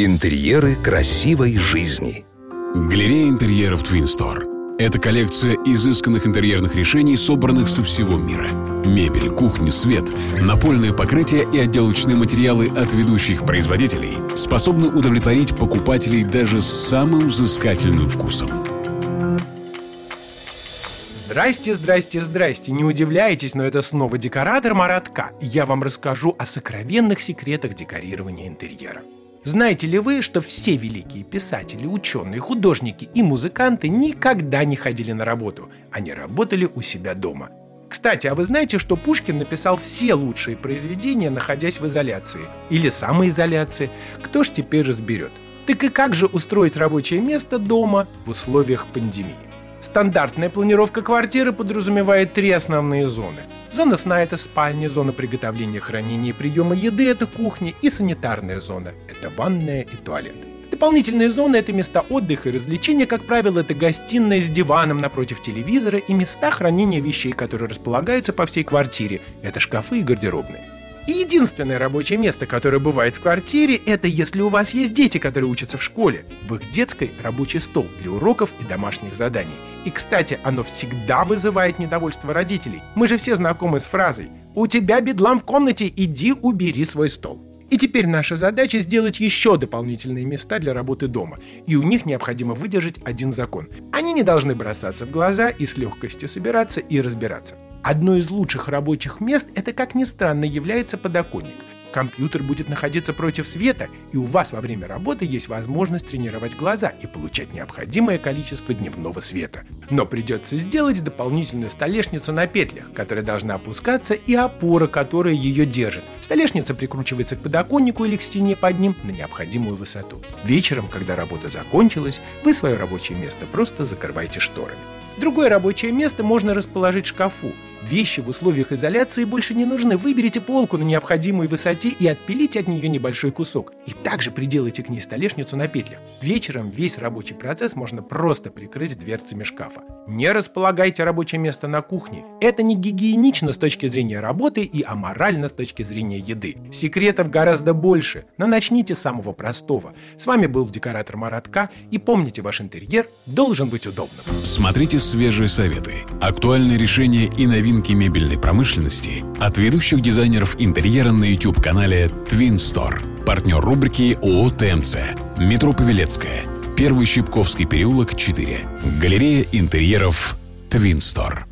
Интерьеры красивой жизни. Галерея интерьеров Twin Store. Это коллекция изысканных интерьерных решений, собранных со всего мира. Мебель, кухня, свет, напольное покрытие и отделочные материалы от ведущих производителей способны удовлетворить покупателей даже с самым взыскательным вкусом. Здрасте, здрасте, здрасте. Не удивляйтесь, но это снова декоратор Маратка. Я вам расскажу о сокровенных секретах декорирования интерьера. Знаете ли вы, что все великие писатели, ученые, художники и музыканты никогда не ходили на работу? Они работали у себя дома. Кстати, а вы знаете, что Пушкин написал все лучшие произведения, находясь в изоляции? Или самоизоляции? Кто ж теперь разберет? Так и как же устроить рабочее место дома в условиях пандемии? Стандартная планировка квартиры подразумевает три основные зоны – Зона сна – это спальня, зона приготовления, хранения и приема еды – это кухня, и санитарная зона – это ванная и туалет. Дополнительные зоны – это места отдыха и развлечения, как правило, это гостиная с диваном напротив телевизора и места хранения вещей, которые располагаются по всей квартире – это шкафы и гардеробные. И единственное рабочее место, которое бывает в квартире, это если у вас есть дети, которые учатся в школе. В их детской рабочий стол для уроков и домашних заданий. И, кстати, оно всегда вызывает недовольство родителей. Мы же все знакомы с фразой «У тебя бедлам в комнате, иди убери свой стол». И теперь наша задача сделать еще дополнительные места для работы дома. И у них необходимо выдержать один закон. Они не должны бросаться в глаза и с легкостью собираться и разбираться. Одно из лучших рабочих мест – это, как ни странно, является подоконник. Компьютер будет находиться против света, и у вас во время работы есть возможность тренировать глаза и получать необходимое количество дневного света. Но придется сделать дополнительную столешницу на петлях, которая должна опускаться, и опора, которая ее держит. Столешница прикручивается к подоконнику или к стене под ним на необходимую высоту. Вечером, когда работа закончилась, вы свое рабочее место просто закрываете шторами. Другое рабочее место можно расположить в шкафу, Вещи в условиях изоляции больше не нужны. Выберите полку на необходимой высоте и отпилите от нее небольшой кусок. И также приделайте к ней столешницу на петлях. Вечером весь рабочий процесс можно просто прикрыть дверцами шкафа. Не располагайте рабочее место на кухне. Это не гигиенично с точки зрения работы и аморально с точки зрения еды. Секретов гораздо больше, но начните с самого простого. С вами был декоратор Маратка и помните, ваш интерьер должен быть удобным. Смотрите свежие советы, актуальные решения и новинки новинки мебельной промышленности от ведущих дизайнеров интерьера на YouTube-канале Twin Store. Партнер рубрики ООО ТМЦ. Метро Павелецкая. Первый Щипковский переулок, 4. Галерея интерьеров Twin Store.